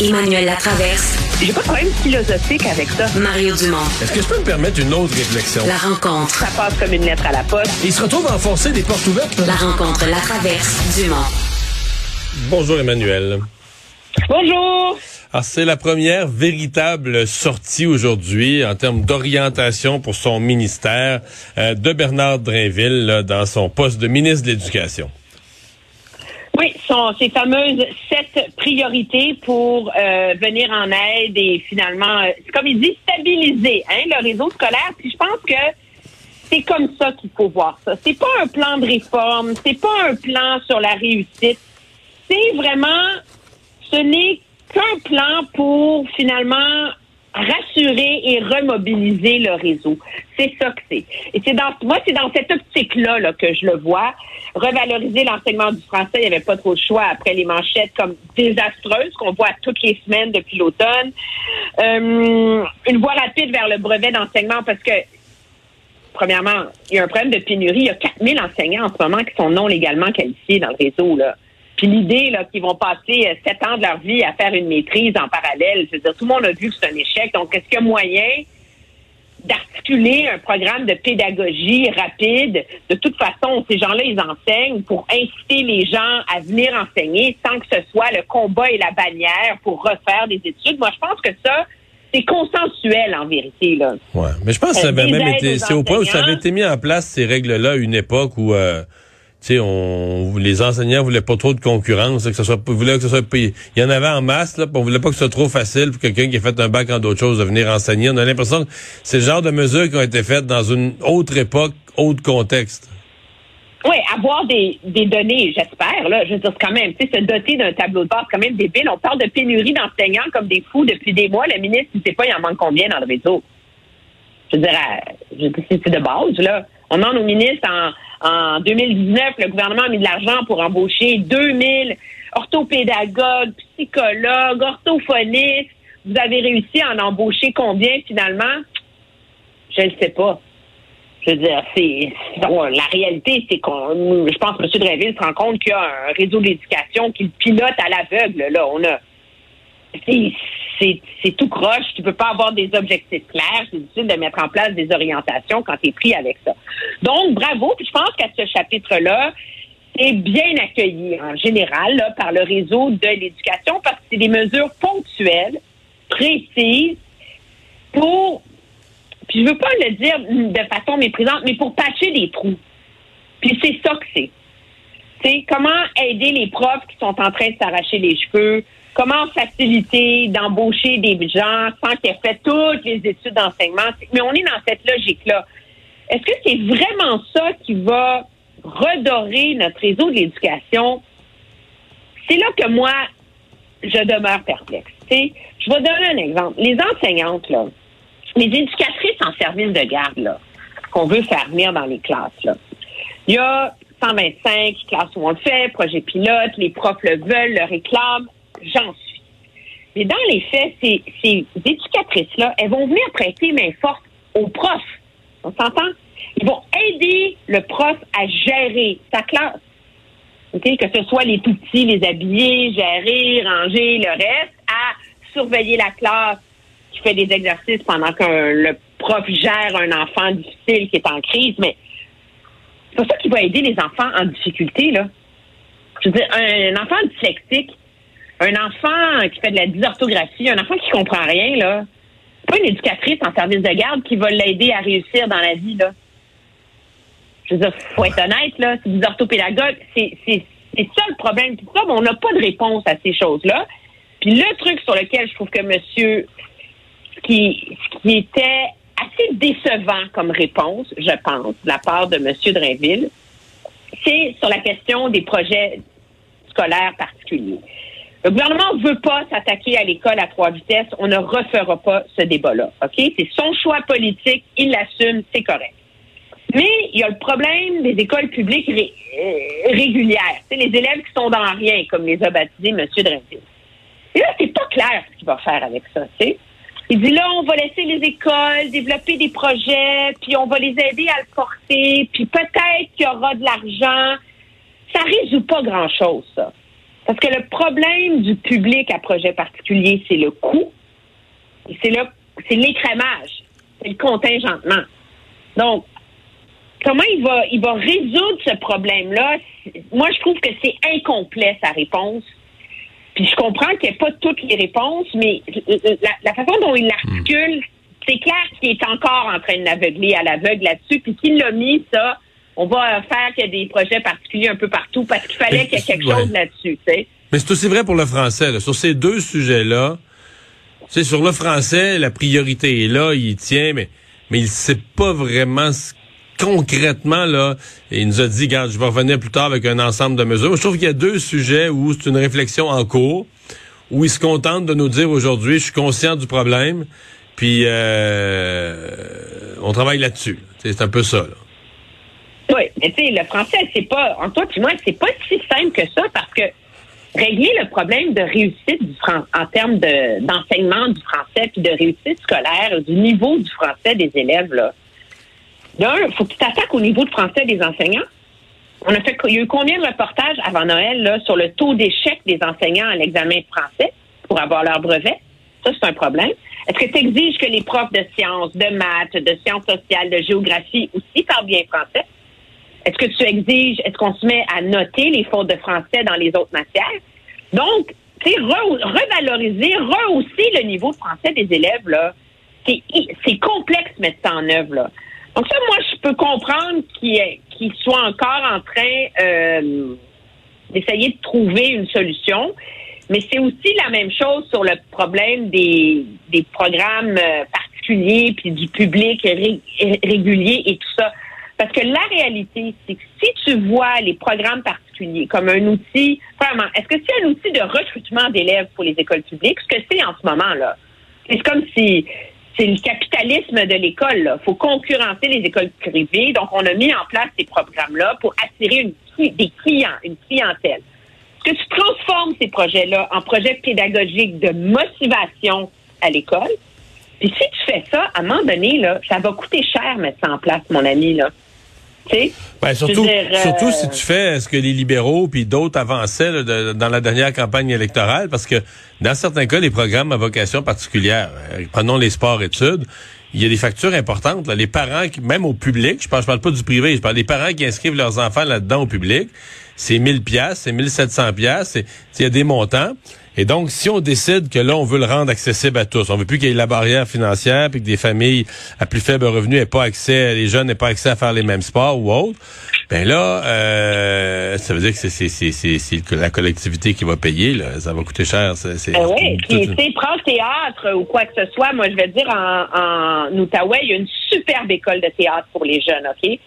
Emmanuel Latraverse. J'ai pas de problème philosophique avec ça. Mario Dumont. Est-ce que je peux me permettre une autre réflexion? La rencontre. Ça passe comme une lettre à la poste. Il se retrouve à enfoncer des portes ouvertes. La rencontre, la traverse, Dumont. Bonjour Emmanuel. Bonjour. Alors, c'est la première véritable sortie aujourd'hui en termes d'orientation pour son ministère euh, de Bernard Drinville là, dans son poste de ministre de l'Éducation. Oui, sont ces fameuses sept priorités pour euh, venir en aide et finalement, euh, comme il dit, stabiliser hein, le réseau scolaire. Puis je pense que c'est comme ça qu'il faut voir ça. C'est pas un plan de réforme, c'est pas un plan sur la réussite. C'est vraiment, ce n'est qu'un plan pour finalement rassurer et remobiliser le réseau. C'est ça que c'est. Et c'est dans moi, c'est dans cette optique-là là, que je le vois. Revaloriser l'enseignement du français, il n'y avait pas trop de choix après les manchettes comme désastreuses qu'on voit toutes les semaines depuis l'automne. Euh, une voie rapide vers le brevet d'enseignement parce que premièrement, il y a un problème de pénurie. Il y a 4000 enseignants en ce moment qui sont non légalement qualifiés dans le réseau. Là. Puis l'idée là qu'ils vont passer euh, sept ans de leur vie à faire une maîtrise en parallèle, je veux dire, tout le monde a vu que c'est un échec. Donc, est-ce qu'il y a moyen d'articuler un programme de pédagogie rapide? De toute façon, ces gens-là, ils enseignent pour inciter les gens à venir enseigner sans que ce soit le combat et la bannière pour refaire des études. Moi, je pense que ça, c'est consensuel en vérité. Là. Ouais, mais je pense que ça avait même été, c'est au point où ça avait été mis en place ces règles-là à une époque où euh, sais, on, les enseignants voulaient pas trop de concurrence, que ce soit, voulaient que ce soit, il y en avait en masse, là, on voulait pas que ce soit trop facile pour quelqu'un qui a fait un bac en d'autres choses de venir enseigner. On a l'impression que c'est le genre de mesures qui ont été faites dans une autre époque, autre contexte. Oui, avoir des, des données, j'espère, là. Je veux dire, quand même, tu sais, se doter d'un tableau de bord, c'est quand même débile. On parle de pénurie d'enseignants comme des fous depuis des mois. Le ministre, il sait pas, il en manque combien dans le réseau. Je veux dire, c'est de base, là. On demande au ministre en, en 2019, le gouvernement a mis de l'argent pour embaucher 2000 orthopédagogues, psychologues, orthophonistes. Vous avez réussi à en embaucher combien finalement? Je ne sais pas. Je veux dire, c'est la réalité, c'est qu'on, je pense que M. Dreville se rend compte qu'il y a un réseau d'éducation qui pilote à l'aveugle. Là, on a, c'est tout croche. Tu peux pas avoir des objectifs clairs. C'est difficile de mettre en place des orientations quand tu es pris avec ça. Donc, bravo. Puis je pense qu'à ce chapitre-là, c'est bien accueilli en général par le réseau de l'éducation parce que c'est des mesures ponctuelles, précises, pour, puis je veux pas le dire de façon méprisante, mais pour patcher des trous. Puis c'est ça que c'est. C'est comment aider les profs qui sont en train de s'arracher les cheveux, comment faciliter d'embaucher des gens sans qu'ils aient fait toutes les études d'enseignement? Mais on est dans cette logique-là. Est-ce que c'est vraiment ça qui va redorer notre réseau de l'éducation? C'est là que moi, je demeure perplexe. je vais donner un exemple. Les enseignantes, les éducatrices en service de garde, là, qu'on veut faire venir dans les classes, il y a 125 classes où on le fait, projet pilote, les profs le veulent, le réclament j'en suis. Mais dans les faits, ces, ces éducatrices-là, elles vont venir prêter main forte aux profs. On s'entend? Ils vont aider le prof à gérer sa classe. Que ce soit les tout petits, les habiller, gérer, ranger, le reste, à surveiller la classe qui fait des exercices pendant que le prof gère un enfant difficile qui est en crise. Mais c'est pas ça qui va aider les enfants en difficulté, là. Je veux dire, un enfant dyslexique, un enfant qui fait de la dysorthographie, un enfant qui comprend rien, là, pas une éducatrice en service de garde qui va l'aider à réussir dans la vie, là. Je veux dire, faut être honnête, là, c'est des orthopédagogues, c'est, c'est, c'est ça le problème. Tout ça, on n'a pas de réponse à ces choses-là. Puis le truc sur lequel je trouve que monsieur, qui, qui était assez décevant comme réponse, je pense, de la part de monsieur Drainville, c'est sur la question des projets scolaires particuliers. Le gouvernement ne veut pas s'attaquer à l'école à trois vitesses. On ne refera pas ce débat-là. OK? C'est son choix politique. Il l'assume. C'est correct. Mais il y a le problème des écoles publiques euh, régulières. C'est les élèves qui sont dans rien, comme les a baptisés M. Drinville. Et là, c'est pas clair ce qu'il va faire avec ça. sais. Il dit là, on va laisser les écoles développer des projets, puis on va les aider à le porter, puis peut-être qu'il y aura de l'argent. Ça résout pas grand-chose, ça. Parce que le problème du public à projet particulier, c'est le coût. C'est le, c'est l'écrémage. C'est le contingentement. Donc, comment il va, il va résoudre ce problème-là? Moi, je trouve que c'est incomplet, sa réponse. Puis je comprends qu'il n'y a pas toutes les réponses, mais la, façon dont il l'articule, c'est clair qu'il est encore en train de l'aveugler à l'aveugle là-dessus. Puis qu'il l'a mis, ça, on va faire qu'il y a des projets particuliers un peu partout parce qu'il fallait qu'il y ait quelque chose là-dessus. Mais c'est aussi vrai pour le français. Sur ces deux sujets-là, c'est sur le français, la priorité est là, il tient, mais, mais il sait pas vraiment ce concrètement, là, il nous a dit, regarde, je vais revenir plus tard avec un ensemble de mesures. Je trouve qu'il y a deux sujets où c'est une réflexion en cours, où il se contente de nous dire aujourd'hui, je suis conscient du problème, puis euh, on travaille là-dessus. C'est un peu ça. Là. Oui, mais tu sais, le français, c'est pas, en toi et moi, c'est pas si simple que ça parce que régler le problème de réussite du en termes d'enseignement du français puis de réussite scolaire, du niveau du français des élèves, là, D'un, faut que tu t'attaques au niveau de français des enseignants. On a fait, il y a eu combien de reportages avant Noël là, sur le taux d'échec des enseignants à l'examen français pour avoir leur brevet? Ça, c'est un problème. Est-ce que tu exiges que les profs de sciences, de maths, de sciences sociales, de géographie aussi parlent bien français? Est-ce que tu exiges, est-ce qu'on se met à noter les fautes de français dans les autres matières? Donc, tu sais, revaloriser, rehausser le niveau de français des élèves, là, c'est complexe de mettre ça en œuvre, là. Donc ça, moi, je peux comprendre qu'il soit encore en train euh, d'essayer de trouver une solution. Mais c'est aussi la même chose sur le problème des, des programmes euh, particuliers puis du public régulier et tout ça. Parce que la réalité, c'est que si tu vois les programmes particuliers comme un outil, vraiment, est-ce que c'est un outil de recrutement d'élèves pour les écoles publiques? Ce que c'est en ce moment, là. C'est comme si c'est le capitalisme de l'école. Il faut concurrencer les écoles privées. Donc, on a mis en place ces programmes-là pour attirer des clients, une clientèle. Est-ce que tu transformes ces projets-là en projets pédagogiques de motivation à l'école? Puis si tu fais ça, à un moment donné, là, ça va coûter cher mettre ça en place, mon ami. Là. Ben, surtout, surtout si tu fais ce que les libéraux puis d'autres avançaient dans la dernière campagne électorale, parce que dans certains cas, les programmes à vocation particulière, euh, prenons les sports-études, il y a des factures importantes. Là. Les parents, qui, même au public, je parle, je parle pas du privé, je parle des parents qui inscrivent leurs enfants là-dedans au public, c'est 1000 pièces, c'est 1700 pièces, il y a des montants. Et donc, si on décide que là, on veut le rendre accessible à tous, on veut plus qu'il y ait la barrière financière, puis que des familles à plus faible revenu n'aient pas accès, les jeunes n'aient pas accès à faire les mêmes sports ou autres, ben là, euh, ça veut dire que c'est c'est la collectivité qui va payer. Là. Ça va coûter cher. C'est, ben oui, puis tu sais, prends le théâtre ou quoi que ce soit. Moi, je vais dire, en, en Outaouais, il y a une superbe école de théâtre pour les jeunes, OK?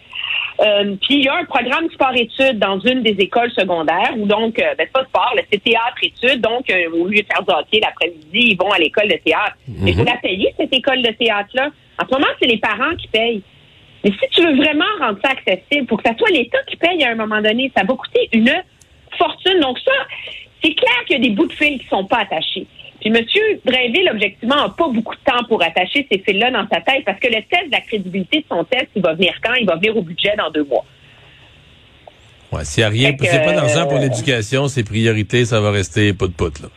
Euh, puis il y a un programme sport-études dans une des écoles secondaires où donc, euh, ben, c'est pas sport, c'est théâtre-études. Donc, euh, au lieu de faire du hockey l'après-midi, ils vont à l'école de théâtre. Mais il faut mhm. la payer, cette école de théâtre-là. En ce moment, c'est les parents qui payent. Mais si tu veux vraiment rendre ça accessible, pour que ça soit l'État qui paye à un moment donné, ça va coûter une fortune. Donc ça, c'est clair qu'il y a des bouts de fil qui sont pas attachés. Puis M. Drainville, objectivement, n'a pas beaucoup de temps pour attacher ces fils-là dans sa tête parce que le test de la crédibilité de son test, il va venir quand? Il va venir au budget dans deux mois. Ouais, s'il n'y a rien, c'est pas d'argent pour euh, l'éducation, ses priorités, ça va rester pout-pout, là.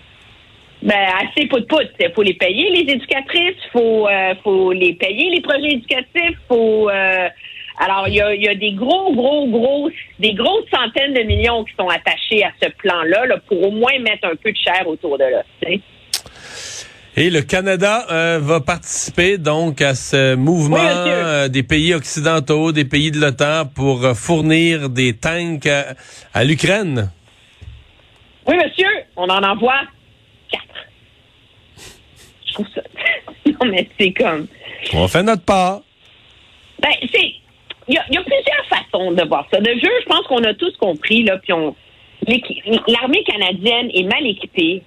Ben, assez pout-pout. Il faut les payer, les éducatrices, il faut, euh, faut les payer, les projets éducatifs, faut... Euh, alors, il y a, y a, des gros, gros, gros, des grosses centaines de millions qui sont attachés à ce plan-là là, pour au moins mettre un peu de chair autour de là. Et le Canada euh, va participer donc à ce mouvement euh, des pays occidentaux, des pays de l'OTAN pour euh, fournir des tanks à, l'Ukraine. Oui, monsieur, on en envoie quatre. Je trouve ça. non, mais c'est comme. On fait notre part. Ben, c'est. Il y, a plusieurs façons de voir ça. De jeu, je pense qu'on a tous compris, là, puis on. L'armée canadienne est mal équipée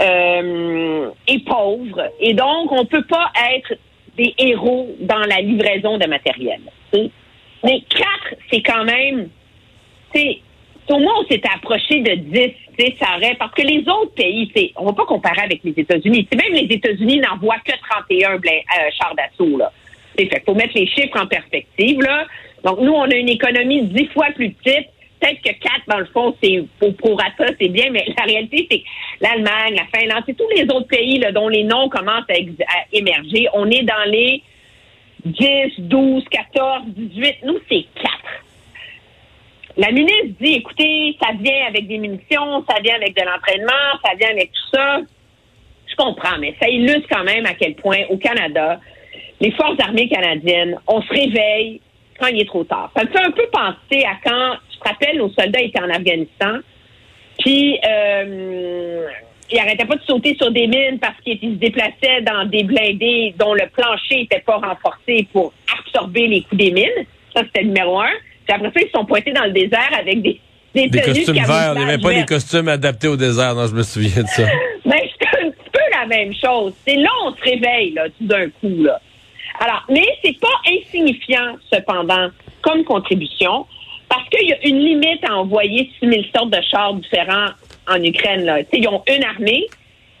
euh, est pauvre. Et donc, on ne peut pas être des héros dans la livraison de matériel. Mais quatre, c'est quand même... Au moins, on s'est approché de 10, ça aurait, parce que les autres pays, on ne va pas comparer avec les États-Unis. Même les États-Unis n'envoient que 31 euh, chars d'assaut. Il faut mettre les chiffres en perspective. Là. Donc, nous, on a une économie dix fois plus petite peut-être que quatre, dans le fond, c'est pour prorata, c'est bien, mais la réalité, c'est l'Allemagne, la Finlande, c'est tous les autres pays dont les noms commencent à, émerger. On est dans les 10, 12, 14, 18. Nous, c'est quatre. La ministre dit, écoutez, ça vient avec des munitions, ça vient avec de l'entraînement, ça vient avec tout ça. Je comprends, mais ça illustre quand même à quel point au Canada, les forces armées canadiennes, on se réveille quand il est trop tard. Ça me fait un peu penser à quand, je te rappelle, nos soldats étaient en Afghanistan, puis euh, ils n'arrêtaient pas de sauter sur des mines parce qu'ils se déplaçaient dans des blindés dont le plancher n'était pas renforcé pour absorber les coups des mines. Ça, c'était le numéro un. Puis après ça, ils sont pointés dans le désert avec des des, des costumes verts. Il n'y avait pas les costumes adaptés au désert, non, je me souviens de ça. Mais c'est un petit peu la même chose. C'est là on se réveille, là, tout d'un coup, là. Alors, mais c'est pas insignifiant, cependant, comme contribution, parce qu'il y a une limite à envoyer 6000 sortes de chars différents en Ukraine, là. ils ont une armée.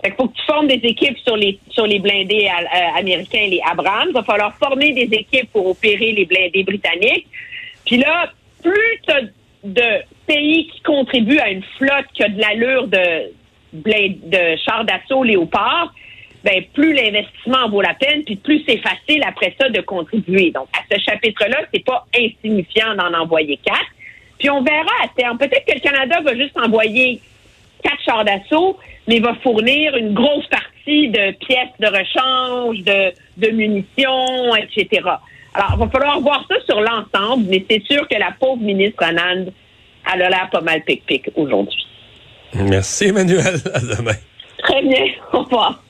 Il faut que tu formes des équipes sur les sur les blindés euh, américains, les Abrams. Il va falloir former des équipes pour opérer les blindés britanniques. Puis là, plus tu as de pays qui contribuent à une flotte qui a de l'allure de, de chars d'assaut léopard, ben plus l'investissement vaut la peine, puis plus c'est facile après ça de contribuer. Donc, à ce chapitre-là, c'est pas insignifiant d'en envoyer quatre. Puis on verra à terme. Peut-être que le Canada va juste envoyer quatre chars d'assaut, mais va fournir une grosse partie de pièces de rechange, de, de munitions, etc. Alors, il va falloir voir ça sur l'ensemble, mais c'est sûr que la pauvre ministre Anand, elle a l'air pas mal pic-pic aujourd'hui. Merci, Emmanuel. À demain. Très bien. Au revoir.